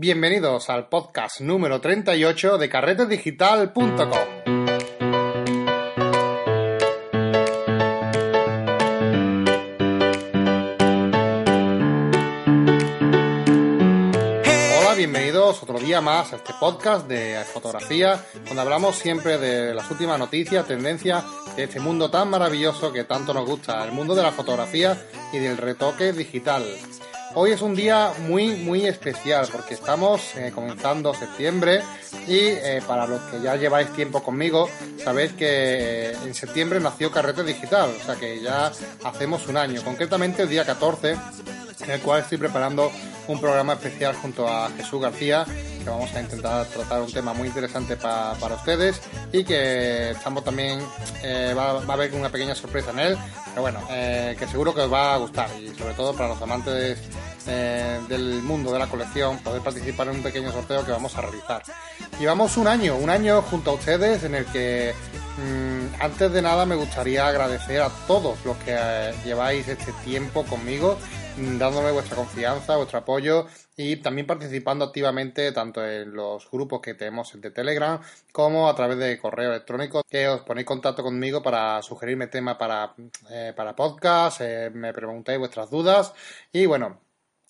Bienvenidos al podcast número 38 de carretedigital.com. Bienvenidos otro día más a este podcast de fotografía, donde hablamos siempre de las últimas noticias, tendencias de este mundo tan maravilloso que tanto nos gusta, el mundo de la fotografía y del retoque digital. Hoy es un día muy, muy especial porque estamos eh, comenzando septiembre y eh, para los que ya lleváis tiempo conmigo, sabéis que eh, en septiembre nació Carrete Digital, o sea que ya hacemos un año, concretamente el día 14, en el cual estoy preparando un programa especial junto a Jesús García, que vamos a intentar tratar un tema muy interesante para ustedes y que estamos también, va, va, a haber una pequeña sorpresa en él, pero bueno, que seguro que os va a gustar y sobre todo para los amantes eh, del mundo de la colección poder participar en un pequeño sorteo que vamos a realizar. Llevamos un año, un año junto a ustedes en el que mm, antes de nada me gustaría agradecer a todos los que eh, lleváis este tiempo conmigo, mm, dándome vuestra confianza, vuestro apoyo y también participando activamente tanto en los grupos que tenemos de Telegram como a través de correo electrónico que os ponéis contacto conmigo para sugerirme temas para, eh, para podcast, me preguntáis vuestras dudas y bueno,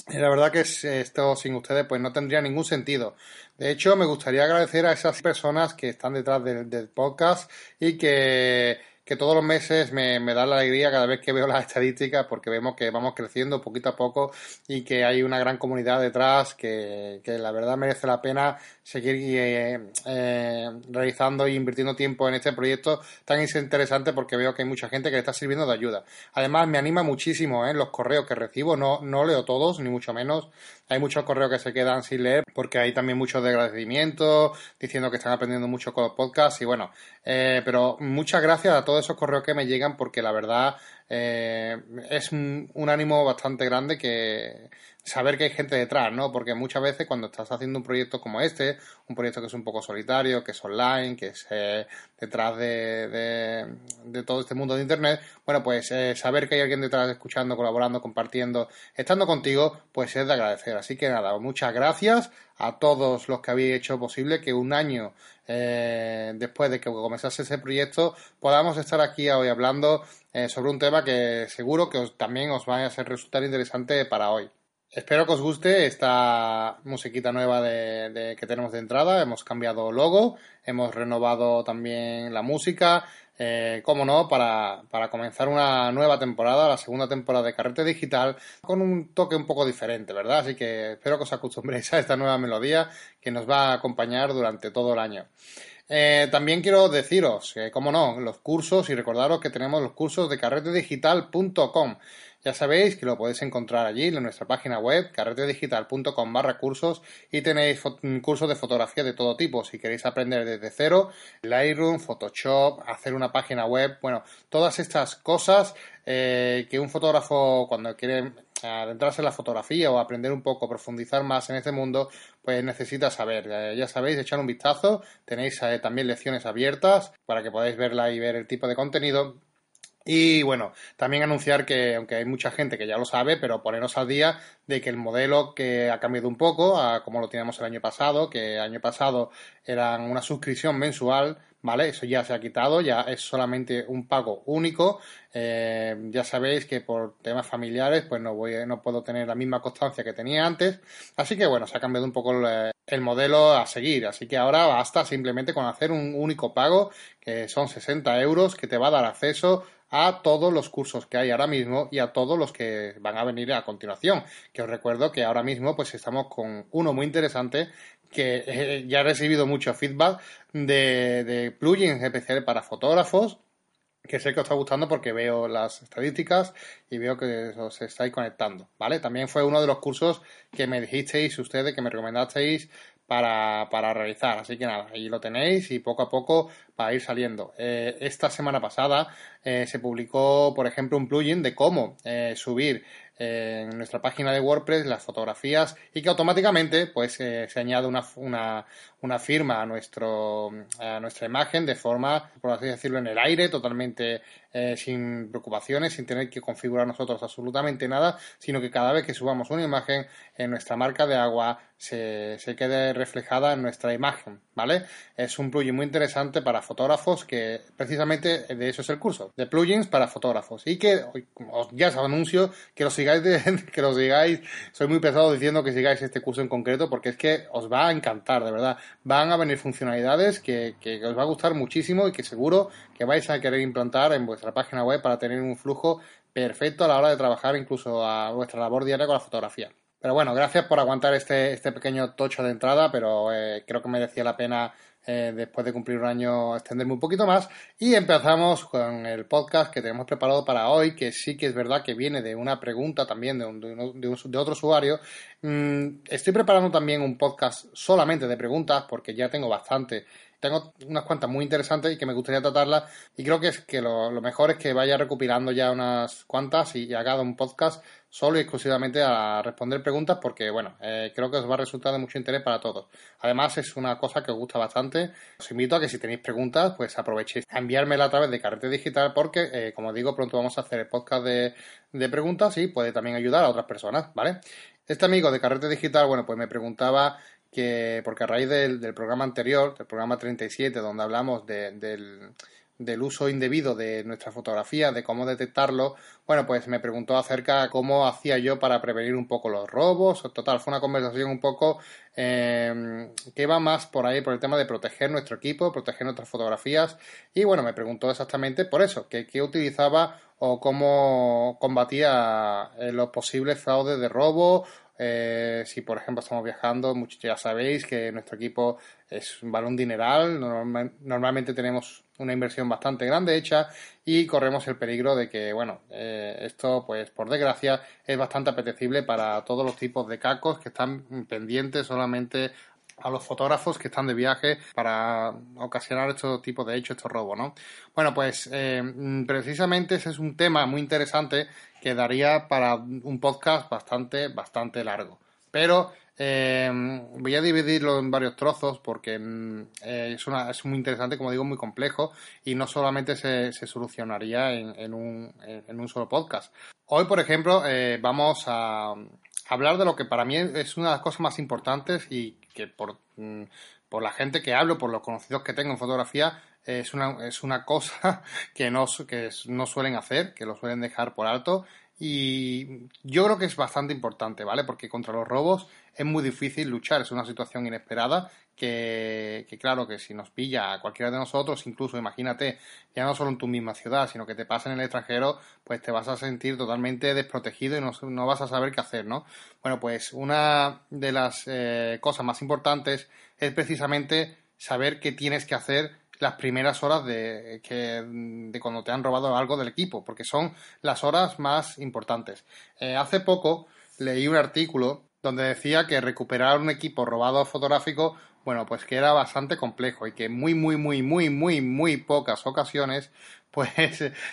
la verdad que esto sin ustedes pues no tendría ningún sentido. De hecho, me gustaría agradecer a esas personas que están detrás del, podcast y que, que, todos los meses me, dan la alegría cada vez que veo las estadísticas porque vemos que vamos creciendo poquito a poco y que hay una gran comunidad detrás que, que la verdad merece la pena seguir eh, eh, realizando e invirtiendo tiempo en este proyecto tan interesante porque veo que hay mucha gente que le está sirviendo de ayuda. Además, me anima muchísimo ¿eh? los correos que recibo, no, no leo todos, ni mucho menos. Hay muchos correos que se quedan sin leer porque hay también muchos de agradecimiento, diciendo que están aprendiendo mucho con los podcasts y bueno, eh, pero muchas gracias a todos esos correos que me llegan porque la verdad es un ánimo bastante grande que saber que hay gente detrás, ¿no? Porque muchas veces cuando estás haciendo un proyecto como este, un proyecto que es un poco solitario, que es online, que es eh, detrás de, de, todo este mundo de Internet, bueno, pues eh, saber que hay alguien detrás escuchando, colaborando, compartiendo, estando contigo, pues es de agradecer. Así que nada, muchas gracias a todos los que habéis hecho posible que un año eh, después de que comenzase ese proyecto podamos estar aquí hoy hablando sobre un tema que seguro que también os va a ser resultar interesante para hoy. Espero que os guste esta musiquita nueva de, que tenemos de entrada. Hemos cambiado logo, hemos renovado también la música, eh, como no, para, para, comenzar una nueva temporada, la segunda temporada de Carrete Digital, con un toque un poco diferente, ¿verdad? Así que espero que os acostumbréis a esta nueva melodía que nos va a acompañar durante todo el año. Eh, también quiero deciros, que, como no, los cursos y recordaros que tenemos los cursos de carretedigital.com. Ya sabéis que lo podéis encontrar allí en nuestra página web carretedigital.com barra cursos y tenéis cursos de fotografía de todo tipo. Si queréis aprender desde cero, Lightroom, Photoshop, hacer una página web, bueno, todas estas cosas eh, que un fotógrafo cuando quiere adentrarse en la fotografía o aprender un poco, profundizar más en este mundo, pues necesita saber. Ya sabéis, echar un vistazo. Tenéis eh, también lecciones abiertas para que podáis verla y ver el tipo de contenido y bueno, también anunciar que, aunque hay mucha gente que ya lo sabe, pero ponernos al día de que el modelo que ha cambiado un poco a como lo teníamos el año pasado, que el año pasado era una suscripción mensual, ¿vale? Eso ya se ha quitado, ya es solamente un pago único. Eh, ya sabéis que por temas familiares, pues no voy, no puedo tener la misma constancia que tenía antes. Así que bueno, se ha cambiado un poco el, el modelo a seguir. Así que ahora basta simplemente con hacer un único pago, que son 60 euros, que te va a dar acceso a todos los cursos que hay ahora mismo y a todos los que van a venir a continuación. Que os recuerdo que ahora mismo pues estamos con uno muy interesante que eh, ya he recibido mucho feedback de, plugins especiales para fotógrafos que sé que os está gustando porque veo las estadísticas y veo que os estáis conectando, ¿vale? También fue uno de los cursos que me dijisteis ustedes, que me recomendasteis para, para realizar. Así que nada, ahí lo tenéis y poco a poco va a ir saliendo. Eh, esta semana pasada eh, se publicó, por ejemplo, un plugin de cómo eh, subir en nuestra página de WordPress las fotografías y que automáticamente pues se añade una, una, una, firma a nuestro a nuestra imagen de forma por así decirlo en el aire totalmente sin preocupaciones, sin tener que configurar nosotros absolutamente nada, sino que cada vez que subamos una imagen en nuestra marca de agua se, se quede reflejada en nuestra imagen, ¿vale? Es un plugin muy interesante para fotógrafos que precisamente de eso es el curso, de plugins para fotógrafos. Y que ya os anuncio que lo sigáis, que lo sigáis, soy muy pesado diciendo que sigáis este curso en concreto porque es que os va a encantar, de verdad. Van a venir funcionalidades que, que os va a gustar muchísimo y que seguro que vais a querer implantar en vuestra página web para tener un flujo perfecto a la hora de trabajar incluso a vuestra labor diaria con la fotografía. Pero bueno, gracias por aguantar este, este pequeño tocho de entrada, pero eh, creo que merecía la pena eh, después de cumplir un año extenderme un poquito más. Y empezamos con el podcast que tenemos preparado para hoy, que sí que es verdad que viene de una pregunta también de, un, de, otro usuario. Mm, estoy preparando también un podcast solamente de preguntas porque ya tengo bastante tengo unas cuantas muy interesantes y que me gustaría tratarlas y creo que es que lo, mejor es que vaya recopilando ya unas cuantas y, haga un podcast solo y exclusivamente a responder preguntas porque, bueno, eh, creo que os va a resultar de mucho interés para todos. Además, es una cosa que os gusta bastante. Os invito a que si tenéis preguntas, pues aprovechéis a enviármela a través de Carrete Digital porque, eh, como digo, pronto vamos a hacer el podcast de, de preguntas y puede también ayudar a otras personas, ¿vale? Este amigo de Carrete Digital, bueno, pues me preguntaba que, porque a raíz del, programa anterior, del programa 37, donde hablamos del, del uso indebido de nuestra fotografía, de cómo detectarlo, bueno, pues me preguntó acerca de cómo hacía yo para prevenir un poco los robos. Total, fue una conversación un poco eh, que iba más por ahí, por el tema de proteger nuestro equipo, proteger nuestras fotografías. Y bueno, me preguntó exactamente por eso, que qué utilizaba o cómo combatía eh, los posibles fraudes de robo eh, si, por ejemplo, estamos viajando, muchos ya sabéis que nuestro equipo es un balón dineral. normalmente tenemos una inversión bastante grande hecha y corremos el peligro de que, bueno, eh, esto, pues, por desgracia, es bastante apetecible para todos los tipos de cacos que están pendientes solamente a los fotógrafos que están de viaje para ocasionar estos tipos de hechos, estos robos, ¿no? Bueno, pues eh, precisamente ese es un tema muy interesante que daría para un podcast bastante, bastante largo. Pero eh, voy a dividirlo en varios trozos porque mm, eh, es, una, es muy interesante, como digo, muy complejo y no solamente se, se solucionaría en, en, un, en, un, solo podcast. Hoy, por ejemplo, vamos a hablar de lo que para mí es una de las cosas más importantes y que por, mm, por la gente que hablo, por los conocidos que tengo en fotografía, es una, es una cosa que no, que no suelen hacer, que lo suelen dejar por alto. Y yo creo que es bastante importante, ¿vale? Porque contra los robos es muy difícil luchar, es una situación inesperada que, que, claro, que si nos pilla a cualquiera de nosotros, incluso imagínate, ya no solo en tu misma ciudad, sino que te pasa en el extranjero, pues te vas a sentir totalmente desprotegido y no, vas a saber qué hacer, ¿no? Bueno, pues una de las eh, cosas más importantes es precisamente saber qué tienes que hacer las primeras horas de, que, de cuando te han robado algo del equipo, porque son las horas más importantes. Eh, hace poco leí un artículo donde decía que recuperar un equipo robado fotográfico, bueno, pues que era bastante complejo y que muy, muy, muy, muy, muy, muy pocas ocasiones, pues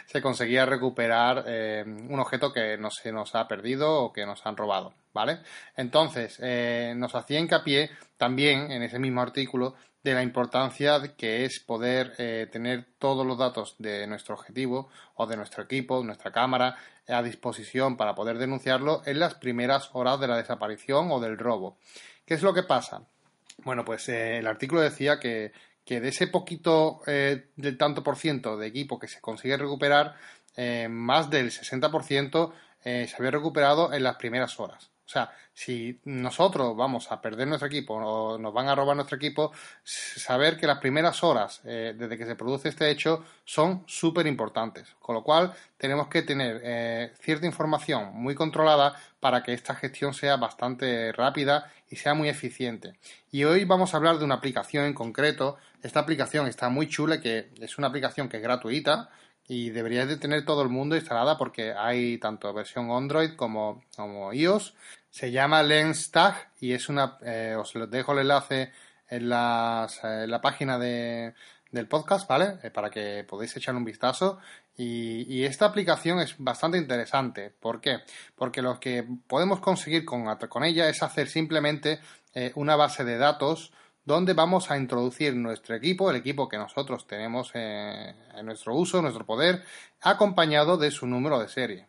se conseguía recuperar eh, un objeto que no se nos ha perdido o que nos han robado, ¿vale? Entonces, eh, nos hacía hincapié también en ese mismo artículo de la importancia que es poder eh, tener todos los datos de nuestro objetivo o de nuestro equipo, nuestra cámara, a disposición para poder denunciarlo en las primeras horas de la desaparición o del robo. ¿Qué es lo que pasa? Bueno, pues eh, el artículo decía que, de ese poquito eh, del tanto por ciento de equipo que se consigue recuperar, más del 60% se había recuperado en las primeras horas. O sea, si nosotros vamos a perder nuestro equipo o nos van a robar nuestro equipo, saber que las primeras horas eh, desde que se produce este hecho son súper importantes. Con lo cual, tenemos que tener eh, cierta información muy controlada para que esta gestión sea bastante rápida y sea muy eficiente. Y hoy vamos a hablar de una aplicación en concreto. Esta aplicación está muy chula, que es una aplicación que es gratuita y debería de tener todo el mundo instalada porque hay tanto versión Android como, como iOS. Se llama Lens Tag y es una, eh, os dejo el enlace en, las, en la página de, del podcast, ¿vale? Eh, para que podáis echar un vistazo. Y, esta aplicación es bastante interesante. ¿Por qué? Porque lo que podemos conseguir con, con ella es hacer simplemente eh, una base de datos donde vamos a introducir nuestro equipo, el equipo que nosotros tenemos en nuestro uso, nuestro poder, acompañado de su número de serie.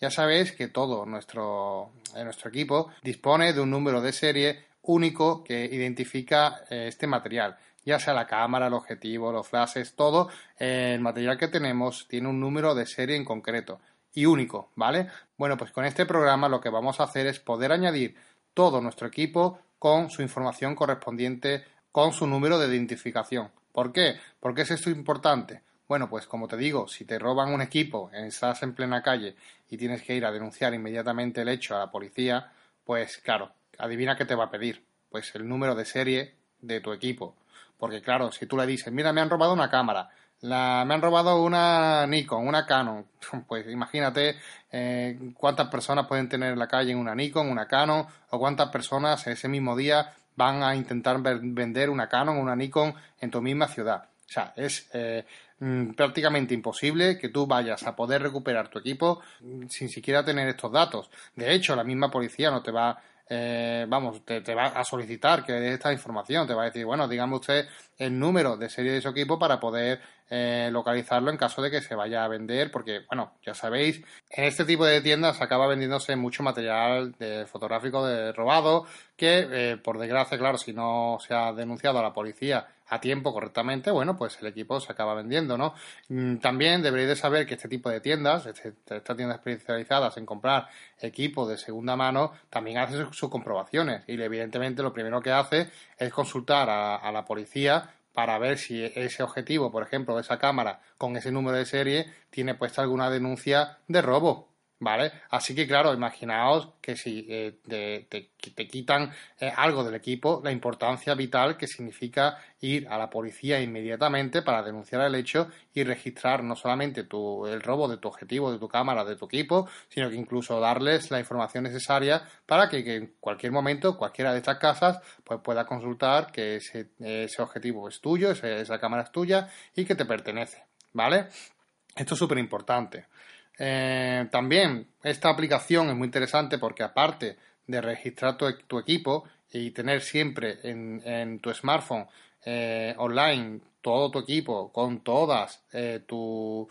Ya sabéis que todo nuestro, nuestro equipo dispone de un número de serie único que identifica este material ya sea la cámara, el objetivo, los flashes, todo el material que tenemos tiene un número de serie en concreto y único, ¿vale? Bueno, pues con este programa lo que vamos a hacer es poder añadir todo nuestro equipo con su información correspondiente, con su número de identificación. ¿Por qué? ¿Por qué es esto importante? Bueno, pues como te digo, si te roban un equipo, estás en plena calle y tienes que ir a denunciar inmediatamente el hecho a la policía, pues claro, adivina qué te va a pedir. Pues el número de serie de tu equipo. Porque claro, si tú le dices, mira, me han robado una cámara, la, me han robado una Nikon, una Canon. Pues imagínate eh, cuántas personas pueden tener en la calle una Nikon, una Canon, o cuántas personas ese mismo día van a intentar vender una Canon una Nikon en tu misma ciudad. O sea, es eh, mm, prácticamente imposible que tú vayas a poder recuperar tu equipo sin siquiera tener estos datos. De hecho, la misma policía no te va eh, vamos, te, va a solicitar que dé esta información, te va a decir, bueno, dígame usted el número de serie de su equipo para poder eh, localizarlo en caso de que se vaya a vender, porque, bueno, ya sabéis, en este tipo de tiendas acaba vendiéndose mucho material de fotográfico de robado, que, eh, por desgracia, claro, si no se ha denunciado a la policía a tiempo correctamente, bueno, pues el equipo se acaba vendiendo, ¿no? Mm, también deberéis de saber que este tipo de tiendas, este, estas tiendas especializadas en comprar equipo de segunda mano, también hace sus, comprobaciones y evidentemente lo primero que hace es consultar a la policía para ver si ese objetivo, por ejemplo, esa cámara con ese número de serie tiene puesta alguna denuncia de robo. ¿Vale? Así que, claro, imaginaos que si eh, te, quitan eh, algo del equipo, la importancia vital que significa ir a la policía inmediatamente para denunciar el hecho y registrar no solamente tu, el robo de tu objetivo, de tu cámara, de tu equipo, sino que incluso darles la información necesaria para que, en cualquier momento cualquiera de estas casas pues, pueda consultar que ese, objetivo es tuyo, esa cámara es tuya y que te pertenece. ¿Vale? Esto es súper importante. Eh, también esta aplicación es muy interesante porque aparte de registrar tu, equipo y tener siempre en, tu smartphone eh, online todo tu equipo con todas eh, tu,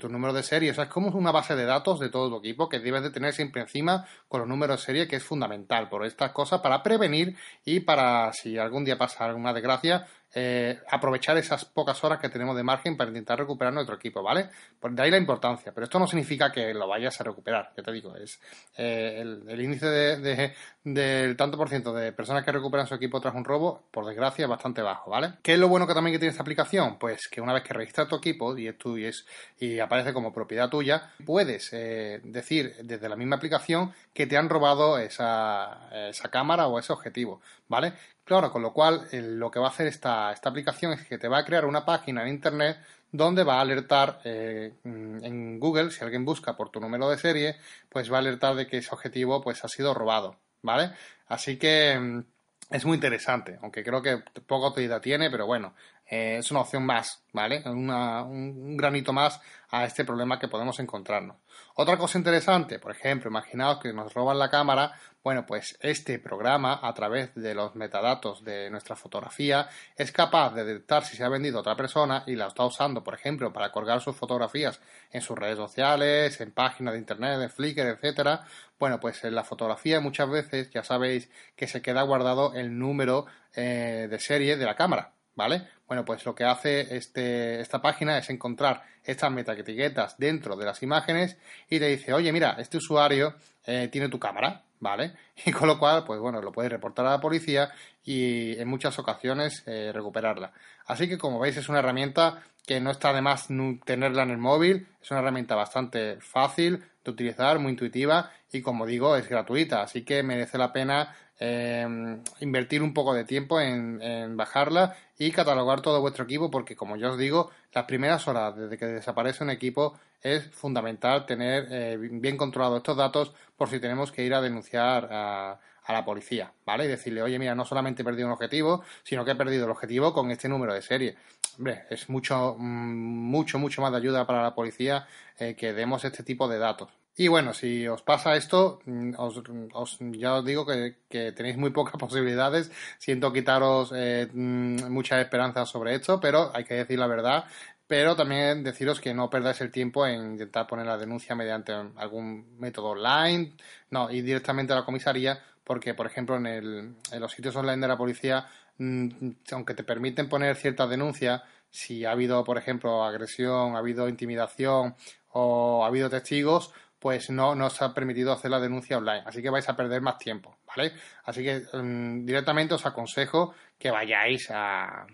tu número de serie, es como una base de datos de todo tu equipo que debes de tener siempre encima con los números de serie, que es fundamental por estas cosas para prevenir y para si algún día pasa alguna desgracia, eh, aprovechar esas pocas horas que tenemos de margen para intentar recuperar nuestro equipo, ¿vale? Pues de ahí la importancia, pero esto no significa que lo vayas a recuperar, ya te digo, es eh, el, índice de, del tanto por ciento de personas que recuperan su equipo tras un robo, por desgracia, es bastante bajo, ¿vale? ¿Qué es lo bueno que también que tiene esta aplicación? Pues que una vez que registras tu equipo y es y, es, y aparece como propiedad tuya, puedes eh, decir desde la misma aplicación que te han robado esa, cámara o ese objetivo, ¿vale? Claro, con lo cual lo que va a hacer esta, aplicación es que te va a crear una página en Internet donde va a alertar eh, en Google, si alguien busca por tu número de serie, pues va a alertar de que ese objetivo pues ha sido robado, ¿vale? Así que mm, es muy interesante, aunque creo que poca utilidad tiene, pero bueno, eh, es una opción más, ¿vale? un, granito más a este problema que podemos encontrarnos. Otra cosa interesante, por ejemplo, imaginaos que nos roban la cámara, bueno, pues este programa, a través de los metadatos de nuestra fotografía, es capaz de detectar si se ha vendido otra persona y la está usando, por ejemplo, para colgar sus fotografías en sus redes sociales, en páginas de internet, en Flickr, etcétera. Bueno, pues en la fotografía muchas veces ya sabéis que se queda guardado el número eh, de serie de la cámara, ¿vale? Bueno, pues lo que hace este, esta página es encontrar estas metaetiquetas dentro de las imágenes y te dice, oye, mira, este usuario eh, tiene tu cámara, ¿vale? Y con lo cual, pues bueno, lo puedes reportar a la policía y en muchas ocasiones eh, recuperarla. Así que como veis es una herramienta que no está de más tenerla en el móvil, es una herramienta bastante fácil de utilizar, muy intuitiva y como digo es gratuita, así que merece la pena Em, invertir un poco de tiempo en, bajarla y catalogar todo vuestro equipo porque como ya os digo las primeras horas desde que desaparece un equipo es fundamental tener eh, bien controlados estos datos por si tenemos que ir a denunciar a, la policía, ¿vale? Y decirle, oye, mira, no solamente he perdido un objetivo, sino que he perdido el objetivo con este número de serie. Hombre, es mucho, mm, mucho, mucho más de ayuda para la policía eh, que demos este tipo de datos. Y bueno, si os pasa esto, mm, os, ya os digo que, tenéis muy pocas posibilidades. Siento quitaros eh, mm, muchas esperanzas sobre esto, pero hay que decir la verdad. Pero también deciros que no perdáis el tiempo en intentar poner la denuncia mediante algún método online, no, ir directamente a la comisaría, porque, por ejemplo, en, el, en los sitios online de la policía, mm, aunque te permiten poner cierta denuncia, si ha habido, por ejemplo, agresión, ha habido intimidación o ha habido testigos, pues no nos ha permitido hacer la denuncia online. Así que vais a perder más tiempo, ¿vale? Así que mm, directamente os aconsejo que vayáis a,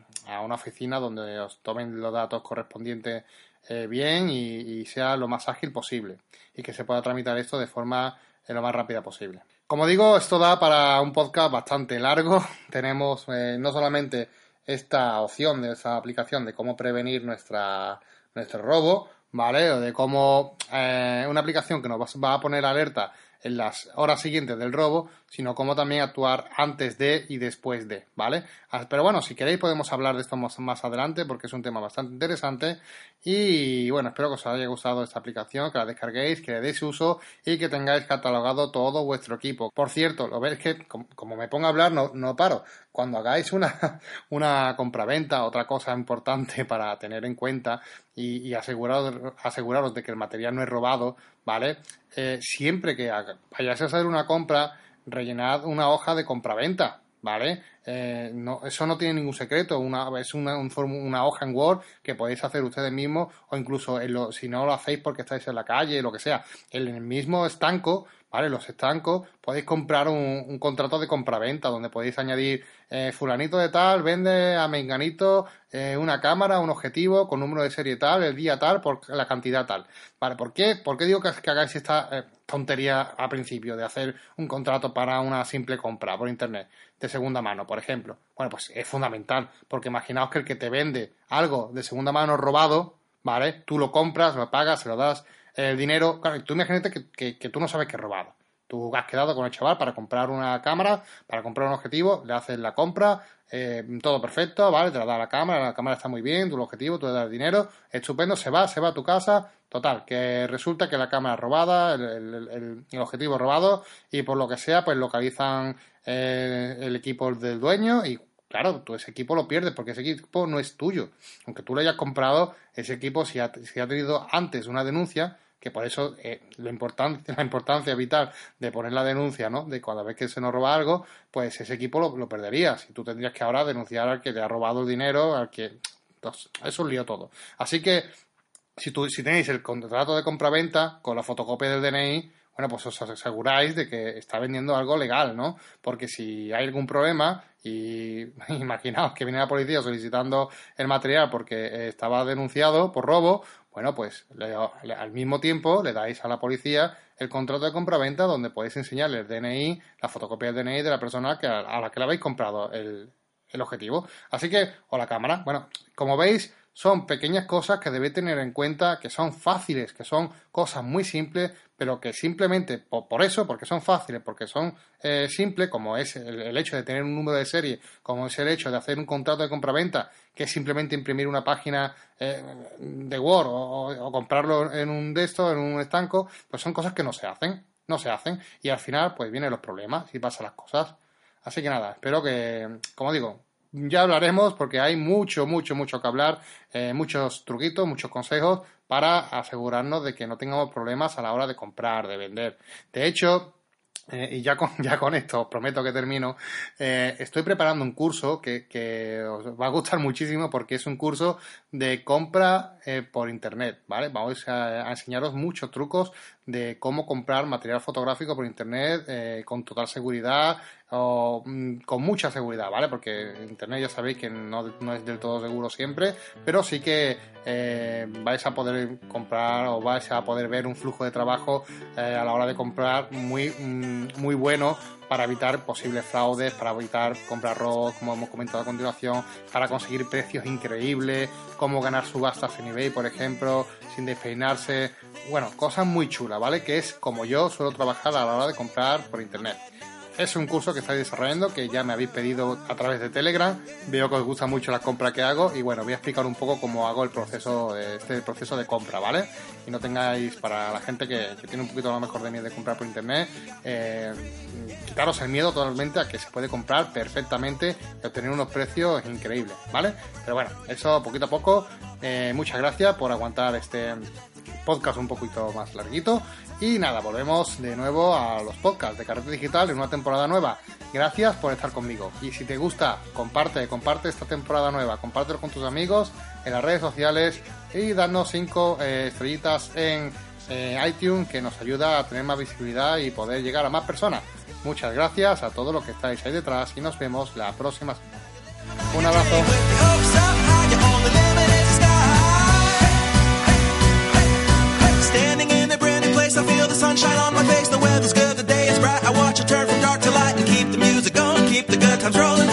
una oficina donde os tomen los datos correspondientes eh, bien y, sea lo más ágil posible y que se pueda tramitar esto de forma eh, lo más rápida posible. Como digo, esto da para un podcast bastante largo. Tenemos eh, no solamente esta opción de esa aplicación de cómo prevenir nuestro robo, ¿vale? O de cómo eh, una aplicación que nos va a poner alerta en las horas siguientes del robo, sino cómo también actuar antes de y después de, ¿vale? Ah, pero bueno, si queréis podemos hablar de esto más, adelante porque es un tema bastante interesante y bueno, espero que os haya gustado esta aplicación, que la descarguéis, que le deis uso y que tengáis catalogado todo vuestro equipo. Por cierto, lo veis que como, me pongo a hablar no, no paro. Cuando hagáis una, una compraventa, otra cosa importante para tener en cuenta y, y aseguraros, aseguraros de que el material no es robado, ¿vale? Eh, siempre que vayáis a hacer una compra, rellenad una hoja de compraventa, ¿vale? Eh, no, eso no tiene ningún secreto, una, es una, una, hoja en Word que podéis hacer ustedes mismos o incluso si no lo hacéis porque estáis en la calle, lo que sea, en el mismo estanco ¿vale? Los estancos, podéis comprar un, contrato de compraventa donde podéis añadir eh, fulanito de tal, vende a menganito eh, una cámara, un objetivo con número de serie tal, el día tal, por la cantidad tal. ¿Vale? ¿Por qué? ¿Por qué digo que, hagáis esta tontería a principio de hacer un contrato para una simple compra por internet de segunda mano, por ejemplo? Bueno, pues es fundamental, porque imaginaos que el que te vende algo de segunda mano robado, ¿vale? Tú lo compras, lo pagas, se lo das el dinero. Claro, tú imagínate que, que, tú no sabes que es robado. Tú has quedado con el chaval para comprar una cámara, para comprar un objetivo, le haces la compra, eh, todo perfecto, ¿vale? Te la da la cámara, la cámara está muy bien, tu objetivo, tú le das el dinero, estupendo, se va, se va a tu casa, total, que resulta que la cámara robada, el, objetivo robado y por lo que sea, pues localizan eh, el equipo del dueño y claro, tú ese equipo lo pierdes porque ese equipo no es tuyo. Aunque tú lo hayas comprado, ese equipo si ha, tenido antes una denuncia, que por eso eh, la, importancia, la importancia vital de poner la denuncia, ¿no? De cada vez que se nos roba algo, pues ese equipo lo, lo perderías y tú tendrías que ahora denunciar al que te ha robado el dinero, al que... Entonces, eso es lío todo. Así que si, tú, si tenéis el contrato de compraventa con la fotocopia del DNI, bueno, pues os aseguráis de que está vendiendo algo legal, ¿no? Porque si hay algún problema y imaginaos que viene la policía solicitando el material porque estaba denunciado por robo, bueno, pues al mismo tiempo le dais a la policía el contrato de compraventa donde podéis enseñarle el DNI, la fotocopia del DNI de la persona a la que le habéis comprado el, el objetivo. Así que, o la cámara. Bueno, como veis, son pequeñas cosas que debéis tener en cuenta, que son fáciles, que son cosas muy simples, pero que simplemente por, eso, porque son fáciles, porque son eh, simples, como es el, hecho de tener un número de serie, como es el hecho de hacer un contrato de compraventa, que es simplemente imprimir una página eh, de Word o, comprarlo en un de estos, en un estanco, pues son cosas que no se hacen, no se hacen, y al final pues vienen los problemas y pasan las cosas. Así que nada, espero que, como digo, ya hablaremos porque hay mucho, mucho, mucho que hablar, eh, muchos truquitos, muchos consejos para asegurarnos de que no tengamos problemas a la hora de comprar, de vender. De hecho, eh, y ya con, ya con esto os prometo que termino, eh, estoy preparando un curso que, que, os va a gustar muchísimo porque es un curso de compra por internet, ¿vale? Vamos a, a, enseñaros muchos trucos de cómo comprar material fotográfico por internet con total seguridad, o, mm, con mucha seguridad, ¿vale? Porque Internet ya sabéis que no, es del todo seguro siempre, pero sí que eh, vais a poder comprar o vais a poder ver un flujo de trabajo eh, a la hora de comprar muy, mm, muy bueno para evitar posibles fraudes, para evitar comprar robos, como hemos comentado a continuación, para conseguir precios increíbles, cómo ganar subastas en eBay, por ejemplo, sin despeinarse. Bueno, cosas muy chulas, ¿vale? Que es como yo suelo trabajar a la hora de comprar por internet. Es un curso que estáis desarrollando, que ya me habéis pedido a través de Telegram. Veo que os gusta mucho la compra que hago y bueno, voy a explicar un poco cómo hago el proceso, este proceso de compra, ¿vale? Y no tengáis, para la gente que, tiene un poquito lo mejor de miedo de comprar por internet, eh, quitaros el miedo totalmente a que se puede comprar perfectamente y obtener unos precios increíbles, ¿vale? Pero bueno, eso poquito a poco. Eh, muchas gracias por aguantar este podcast un poquito más larguito. Y nada, volvemos de nuevo a los podcasts de Carrete Digital en una temporada nueva. Gracias por estar conmigo. Y si te gusta, comparte, comparte esta temporada nueva, compártelo con tus amigos en las redes sociales y danos 5 eh, estrellitas en eh, iTunes que nos ayuda a tener más visibilidad y poder llegar a más personas. Muchas gracias a todos los que estáis ahí detrás y nos vemos la próxima semana. Un abrazo. control